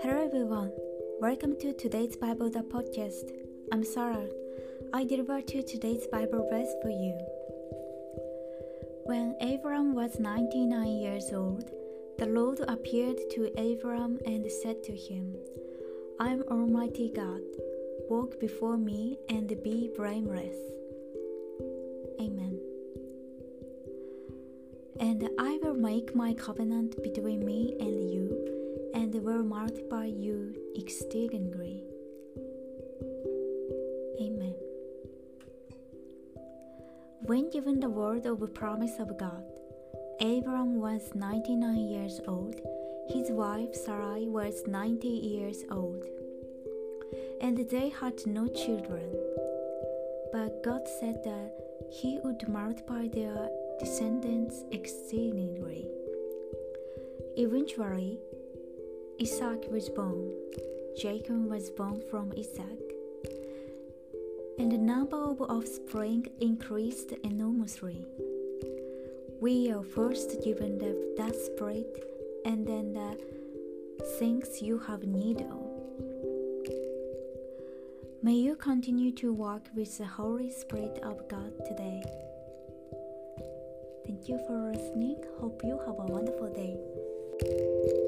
Hello everyone, welcome to today's Bible the podcast. I'm Sarah. I deliver to today's Bible verse for you. When Abram was 99 years old, the Lord appeared to Abram and said to him, I am Almighty God. Walk before me and be blameless. Amen. And I will make my covenant between me and you and will multiply you exceedingly. Amen. When given the word of promise of God, Abram was 99 years old, his wife Sarai was 90 years old, and they had no children. But God said that He would multiply their descendants exceedingly. Eventually, Isaac was born. Jacob was born from Isaac. And the number of offspring increased enormously. We are first given the, spirit and then the things you have need of. May you continue to walk with the Holy Spirit of God today. Thank you for listening. Hope you have a wonderful day.